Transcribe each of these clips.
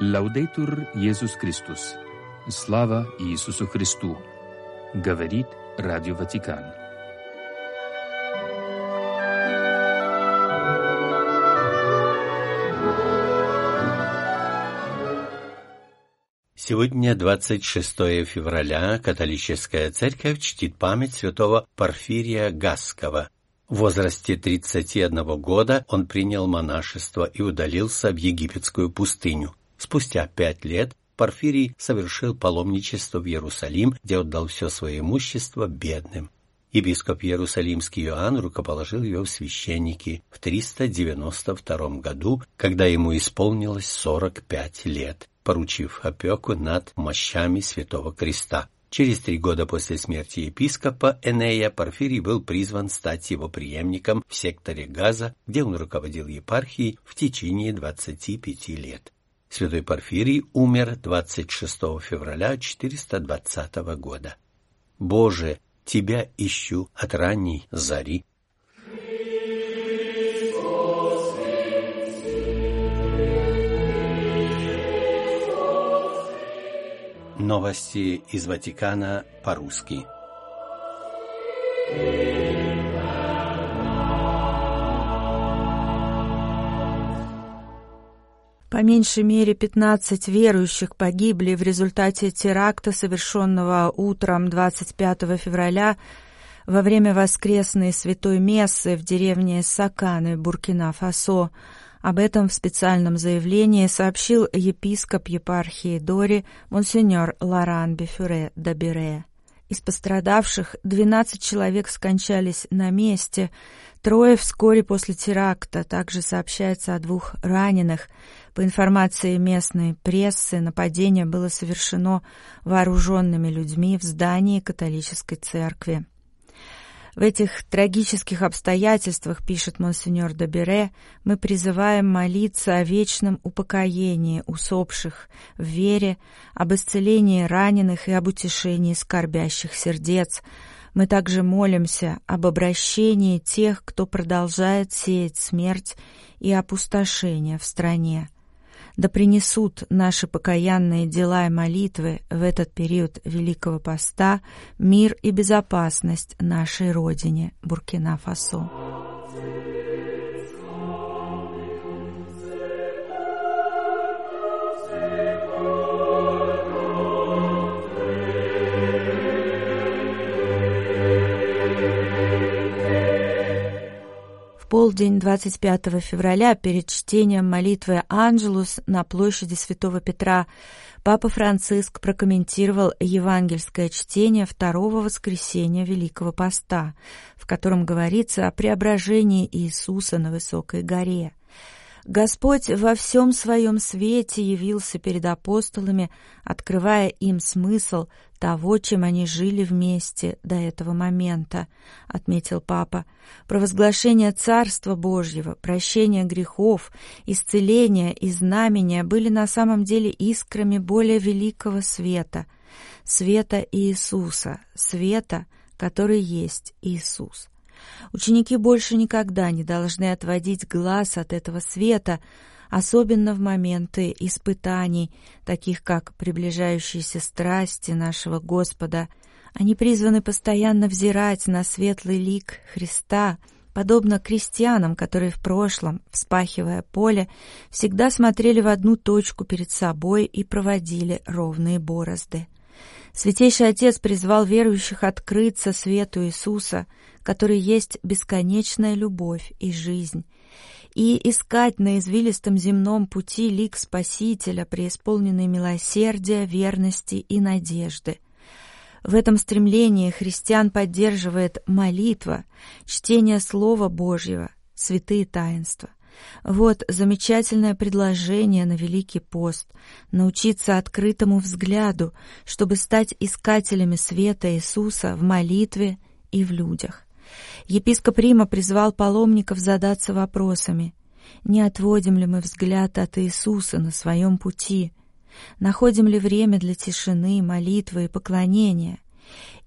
Лаудейтур Иисус Христос. Слава Иисусу Христу. Говорит Радио Ватикан. Сегодня 26 февраля католическая церковь чтит память святого Порфирия Гаскова. В возрасте 31 года он принял монашество и удалился в египетскую пустыню. Спустя пять лет Порфирий совершил паломничество в Иерусалим, где отдал все свое имущество бедным. Епископ Иерусалимский Иоанн рукоположил его в священники в 392 году, когда ему исполнилось 45 лет, поручив опеку над мощами Святого Креста. Через три года после смерти епископа Энея Порфирий был призван стать его преемником в секторе Газа, где он руководил епархией в течение 25 лет. Святой Порфирий умер 26 февраля 420 года. Боже, Тебя ищу от ранней зари. Новости из Ватикана по-русски. По меньшей мере 15 верующих погибли в результате теракта, совершенного утром 25 февраля во время воскресной святой мессы в деревне Саканы, Буркина-Фасо. Об этом в специальном заявлении сообщил епископ епархии Дори монсеньор Лоран Бефюре Дабире. Из пострадавших 12 человек скончались на месте, трое вскоре после теракта. Также сообщается о двух раненых. По информации местной прессы, нападение было совершено вооруженными людьми в здании католической церкви. В этих трагических обстоятельствах, пишет монсеньор Добере, мы призываем молиться о вечном упокоении усопших в вере, об исцелении раненых и об утешении скорбящих сердец. Мы также молимся об обращении тех, кто продолжает сеять смерть и опустошение в стране да принесут наши покаянные дела и молитвы в этот период Великого Поста мир и безопасность нашей Родине, Буркина-Фасо. Полдень 25 февраля перед чтением молитвы «Анджелус» на площади Святого Петра Папа Франциск прокомментировал евангельское чтение второго воскресенья Великого Поста, в котором говорится о преображении Иисуса на высокой горе. Господь во всем своем свете явился перед апостолами, открывая им смысл того, чем они жили вместе до этого момента, отметил папа. Провозглашение Царства Божьего, прощение грехов, исцеление и знамения были на самом деле искрами более великого света, света Иисуса, света, который есть Иисус. Ученики больше никогда не должны отводить глаз от этого света, особенно в моменты испытаний, таких как приближающиеся страсти нашего Господа. Они призваны постоянно взирать на светлый лик Христа, подобно крестьянам, которые в прошлом, вспахивая поле, всегда смотрели в одну точку перед собой и проводили ровные борозды. Святейший Отец призвал верующих открыться свету Иисуса, который есть бесконечная любовь и жизнь, и искать на извилистом земном пути лик Спасителя, преисполненный милосердия, верности и надежды. В этом стремлении христиан поддерживает молитва, чтение Слова Божьего, святые таинства. Вот замечательное предложение на Великий пост — научиться открытому взгляду, чтобы стать искателями света Иисуса в молитве и в людях. Епископ Рима призвал паломников задаться вопросами. Не отводим ли мы взгляд от Иисуса на своем пути? Находим ли время для тишины, молитвы и поклонения?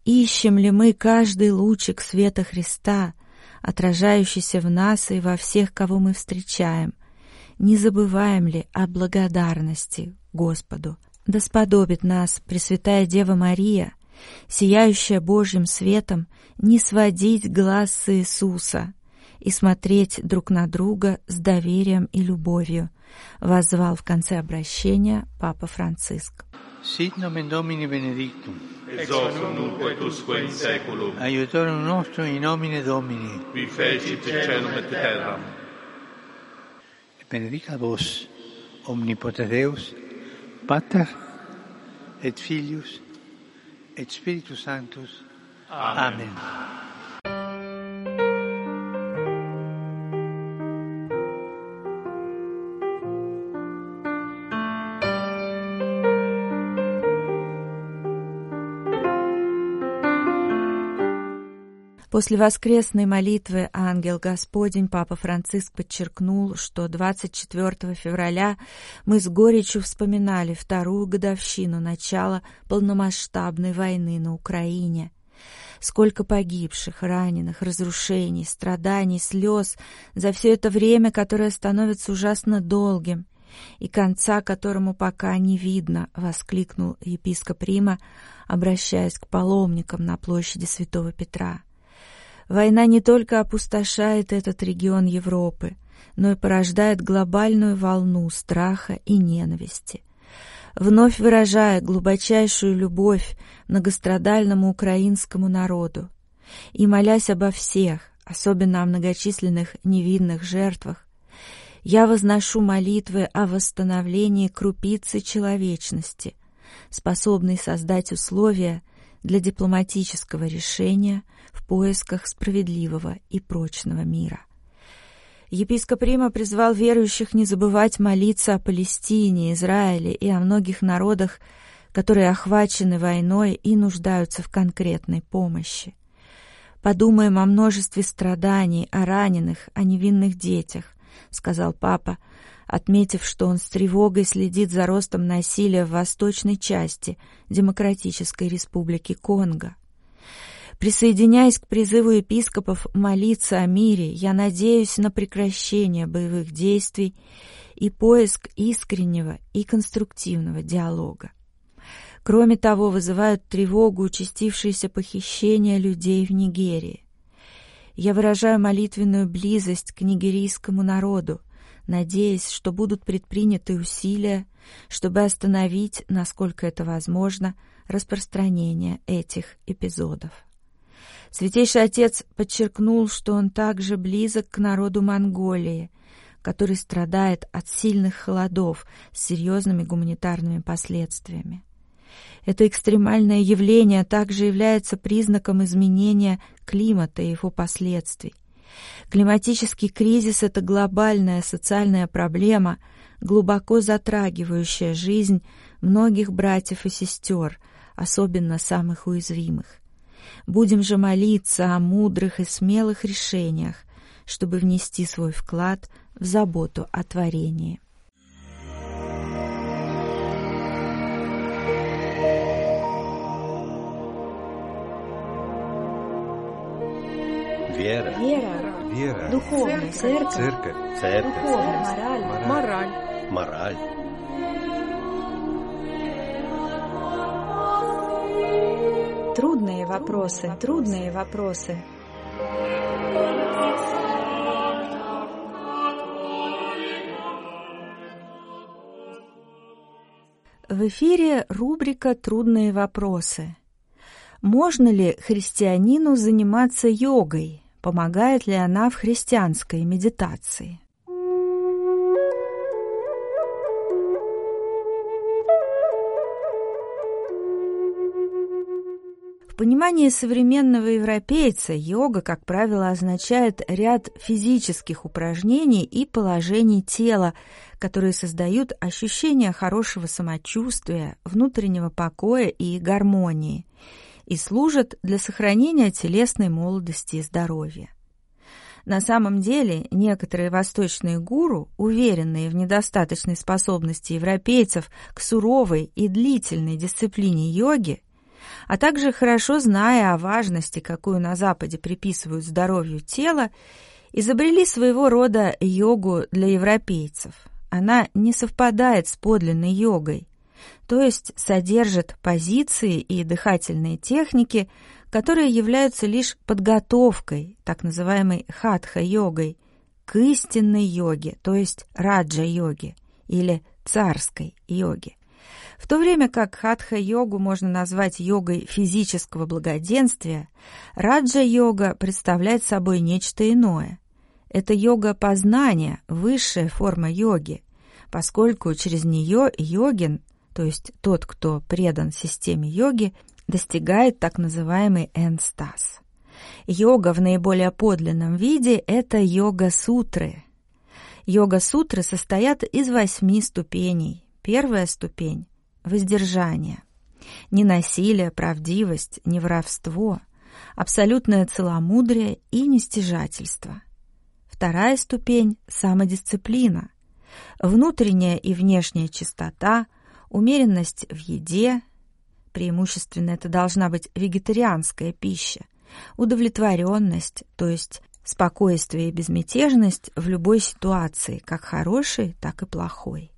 Ищем ли мы каждый лучик света Христа, отражающийся в нас и во всех, кого мы встречаем? Не забываем ли о благодарности Господу? Да сподобит нас Пресвятая Дева Мария, сияющая Божьим светом, не сводить глаз с Иисуса и смотреть друг на друга с доверием и любовью, воззвал в конце обращения Папа Франциск. Sit nomen Domini benedictum. Ex nunc et usque in saeculum. Aiutorium nostrum in nomine Domini. Qui fecit celum et terram. Benedica vos, omnipotens Deus, Pater et Filius et Spiritus Sanctus. Amen. После воскресной молитвы «Ангел Господень» Папа Франциск подчеркнул, что 24 февраля мы с горечью вспоминали вторую годовщину начала полномасштабной войны на Украине. Сколько погибших, раненых, разрушений, страданий, слез за все это время, которое становится ужасно долгим, и конца которому пока не видно, — воскликнул епископ Рима, обращаясь к паломникам на площади Святого Петра. Война не только опустошает этот регион Европы, но и порождает глобальную волну страха и ненависти. Вновь выражая глубочайшую любовь многострадальному украинскому народу и молясь обо всех, особенно о многочисленных невинных жертвах, я возношу молитвы о восстановлении крупицы человечности, способной создать условия для дипломатического решения в поисках справедливого и прочного мира. Епископ Рима призвал верующих не забывать молиться о Палестине, Израиле и о многих народах, которые охвачены войной и нуждаются в конкретной помощи. «Подумаем о множестве страданий, о раненых, о невинных детях», — сказал папа, отметив, что он с тревогой следит за ростом насилия в восточной части Демократической Республики Конго. Присоединяясь к призыву епископов молиться о мире, я надеюсь на прекращение боевых действий и поиск искреннего и конструктивного диалога. Кроме того, вызывают тревогу участившиеся похищения людей в Нигерии. Я выражаю молитвенную близость к нигерийскому народу, надеясь, что будут предприняты усилия, чтобы остановить, насколько это возможно, распространение этих эпизодов. Святейший Отец подчеркнул, что он также близок к народу Монголии, который страдает от сильных холодов с серьезными гуманитарными последствиями. Это экстремальное явление также является признаком изменения климата и его последствий. Климатический кризис — это глобальная социальная проблема, глубоко затрагивающая жизнь многих братьев и сестер, особенно самых уязвимых. Будем же молиться о мудрых и смелых решениях, чтобы внести свой вклад в заботу о творении. Вера. Вера, Вера. духовная церковь, Церковь. Церковь. духовность, мораль, Мораль. Мораль. Трудные вопросы, трудные вопросы. В эфире рубрика «Трудные вопросы». Можно ли христианину заниматься йогой? Помогает ли она в христианской медитации? В понимании современного европейца йога, как правило, означает ряд физических упражнений и положений тела, которые создают ощущение хорошего самочувствия, внутреннего покоя и гармонии и служат для сохранения телесной молодости и здоровья. На самом деле, некоторые восточные гуру, уверенные в недостаточной способности европейцев к суровой и длительной дисциплине йоги, а также хорошо зная о важности, какую на Западе приписывают здоровью тела, изобрели своего рода йогу для европейцев. она не совпадает с подлинной йогой, то есть содержит позиции и дыхательные техники, которые являются лишь подготовкой, так называемой хатха-йогой, к истинной йоге, то есть раджа-йоге или царской йоге. В то время как хатха-йогу можно назвать йогой физического благоденствия, раджа-йога представляет собой нечто иное. Это йога познания, высшая форма йоги, поскольку через нее йогин, то есть тот, кто предан системе йоги, достигает так называемый энстаз. Йога в наиболее подлинном виде – это йога-сутры. Йога-сутры состоят из восьми ступеней. Первая ступень воздержание. Не насилие, правдивость, не воровство, абсолютное целомудрие и нестяжательство. Вторая ступень – самодисциплина. Внутренняя и внешняя чистота, умеренность в еде, преимущественно это должна быть вегетарианская пища, удовлетворенность, то есть спокойствие и безмятежность в любой ситуации, как хорошей, так и плохой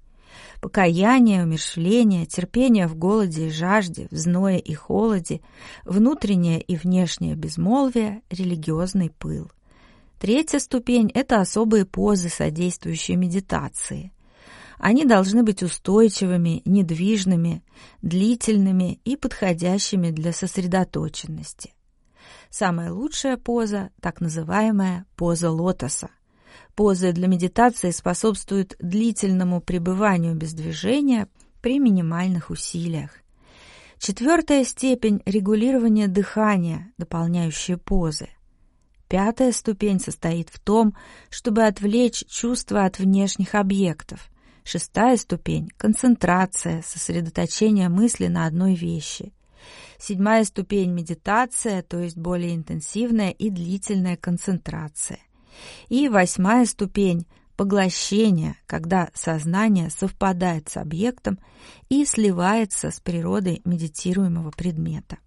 покаяние, умершление, терпение в голоде и жажде, в зное и холоде, внутреннее и внешнее безмолвие, религиозный пыл. Третья ступень – это особые позы, содействующие медитации. Они должны быть устойчивыми, недвижными, длительными и подходящими для сосредоточенности. Самая лучшая поза – так называемая поза лотоса – Позы для медитации способствуют длительному пребыванию без движения при минимальных усилиях. Четвертая степень – регулирования дыхания, дополняющие позы. Пятая ступень состоит в том, чтобы отвлечь чувства от внешних объектов. Шестая ступень – концентрация, сосредоточение мысли на одной вещи. Седьмая ступень – медитация, то есть более интенсивная и длительная концентрация – и восьмая ступень – поглощение, когда сознание совпадает с объектом и сливается с природой медитируемого предмета.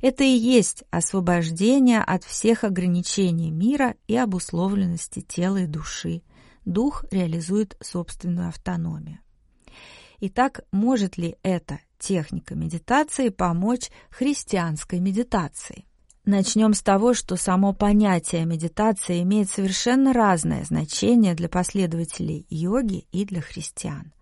Это и есть освобождение от всех ограничений мира и обусловленности тела и души. Дух реализует собственную автономию. Итак, может ли эта техника медитации помочь христианской медитации? Начнем с того, что само понятие медитация имеет совершенно разное значение для последователей йоги и для христиан.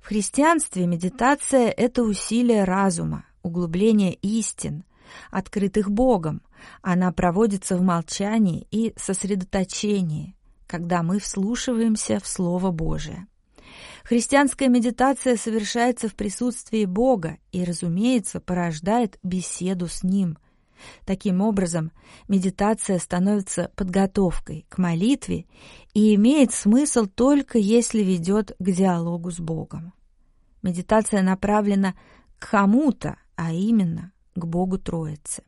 В христианстве медитация – это усилие разума, углубление истин, открытых Богом. Она проводится в молчании и сосредоточении, когда мы вслушиваемся в Слово Божие. Христианская медитация совершается в присутствии Бога и, разумеется, порождает беседу с Ним – Таким образом, медитация становится подготовкой к молитве и имеет смысл только если ведет к диалогу с Богом. Медитация направлена к кому-то, а именно к Богу Троицы.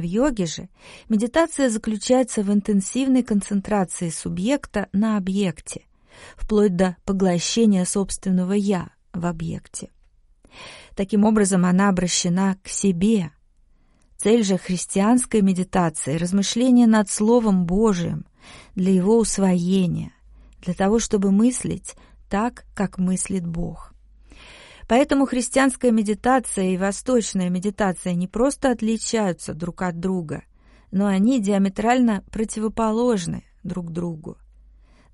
В йоге же медитация заключается в интенсивной концентрации субъекта на объекте, вплоть до поглощения собственного «я» в объекте. Таким образом, она обращена к себе – Цель же христианской медитации – размышление над Словом Божиим для его усвоения, для того, чтобы мыслить так, как мыслит Бог. Поэтому христианская медитация и восточная медитация не просто отличаются друг от друга, но они диаметрально противоположны друг другу.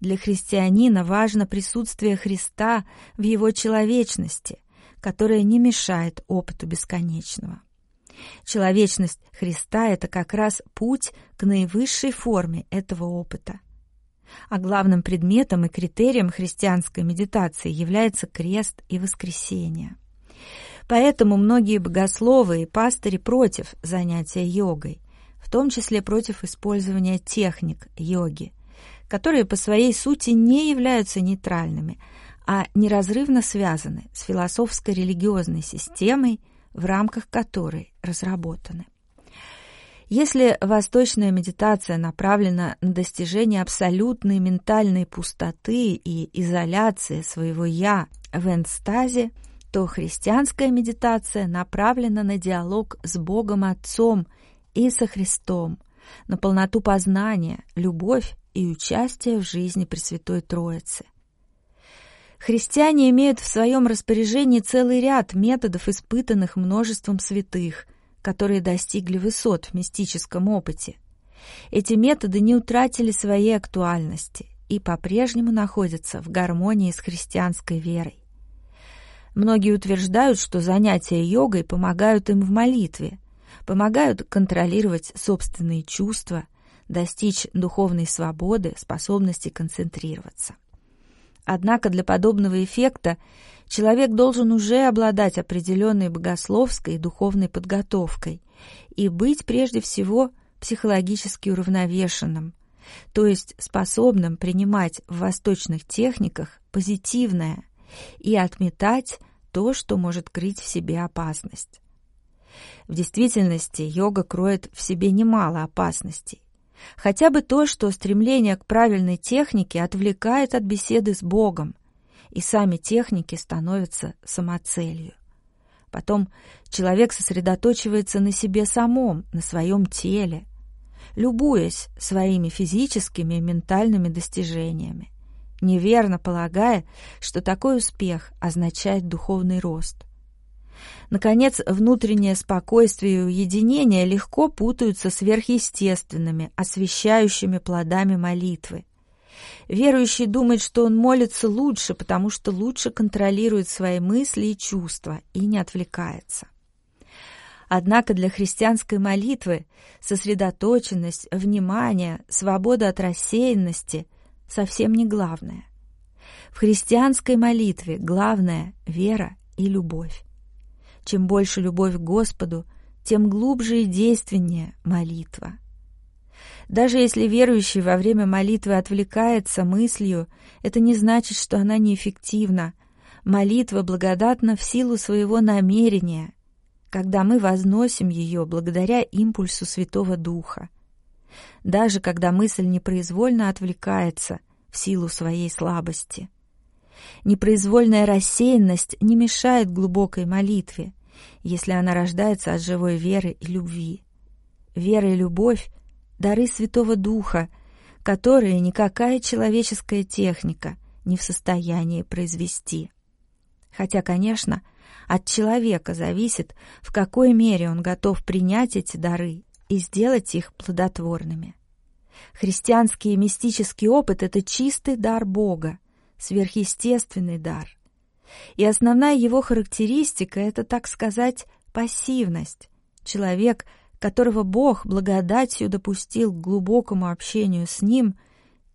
Для христианина важно присутствие Христа в его человечности, которое не мешает опыту бесконечного. Человечность Христа – это как раз путь к наивысшей форме этого опыта. А главным предметом и критерием христианской медитации является крест и воскресение. Поэтому многие богословы и пастыри против занятия йогой, в том числе против использования техник йоги, которые по своей сути не являются нейтральными, а неразрывно связаны с философско-религиозной системой – в рамках которой разработаны. Если восточная медитация направлена на достижение абсолютной ментальной пустоты и изоляции своего «я» в энстазе, то христианская медитация направлена на диалог с Богом Отцом и со Христом, на полноту познания, любовь и участие в жизни Пресвятой Троицы. Христиане имеют в своем распоряжении целый ряд методов, испытанных множеством святых, которые достигли высот в мистическом опыте. Эти методы не утратили своей актуальности и по-прежнему находятся в гармонии с христианской верой. Многие утверждают, что занятия йогой помогают им в молитве, помогают контролировать собственные чувства, достичь духовной свободы, способности концентрироваться. Однако для подобного эффекта человек должен уже обладать определенной богословской и духовной подготовкой и быть прежде всего психологически уравновешенным, то есть способным принимать в восточных техниках позитивное и отметать то, что может крыть в себе опасность. В действительности йога кроет в себе немало опасностей. Хотя бы то, что стремление к правильной технике отвлекает от беседы с Богом, и сами техники становятся самоцелью. Потом человек сосредоточивается на себе самом, на своем теле, любуясь своими физическими и ментальными достижениями неверно полагая, что такой успех означает духовный рост. Наконец, внутреннее спокойствие и уединение легко путаются сверхъестественными, освещающими плодами молитвы. Верующий думает, что он молится лучше, потому что лучше контролирует свои мысли и чувства и не отвлекается. Однако для христианской молитвы сосредоточенность, внимание, свобода от рассеянности совсем не главное. В христианской молитве главное — вера и любовь. Чем больше любовь к Господу, тем глубже и действеннее молитва. Даже если верующий во время молитвы отвлекается мыслью, это не значит, что она неэффективна. Молитва благодатна в силу своего намерения, когда мы возносим ее благодаря импульсу Святого Духа даже когда мысль непроизвольно отвлекается в силу своей слабости. Непроизвольная рассеянность не мешает глубокой молитве, если она рождается от живой веры и любви. Вера и любовь — дары Святого Духа, которые никакая человеческая техника не в состоянии произвести. Хотя, конечно, от человека зависит, в какой мере он готов принять эти дары и сделать их плодотворными. Христианский мистический опыт — это чистый дар Бога, сверхъестественный дар. И основная его характеристика — это, так сказать, пассивность. Человек, которого Бог благодатью допустил к глубокому общению с Ним,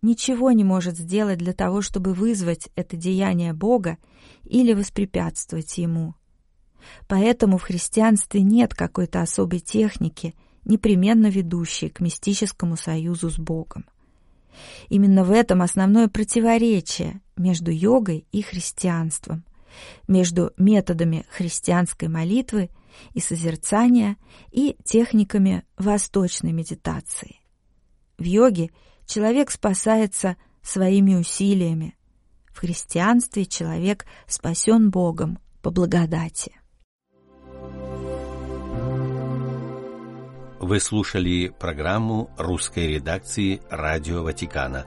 ничего не может сделать для того, чтобы вызвать это деяние Бога или воспрепятствовать Ему. Поэтому в христианстве нет какой-то особой техники — непременно ведущие к мистическому союзу с Богом. Именно в этом основное противоречие между йогой и христианством, между методами христианской молитвы и созерцания и техниками восточной медитации. В йоге человек спасается своими усилиями, в христианстве человек спасен Богом по благодати. Вы слушали программу русской редакции Радио Ватикана.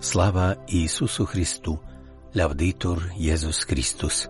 Слава Иисусу Христу! Лавдитур Иисус Христос!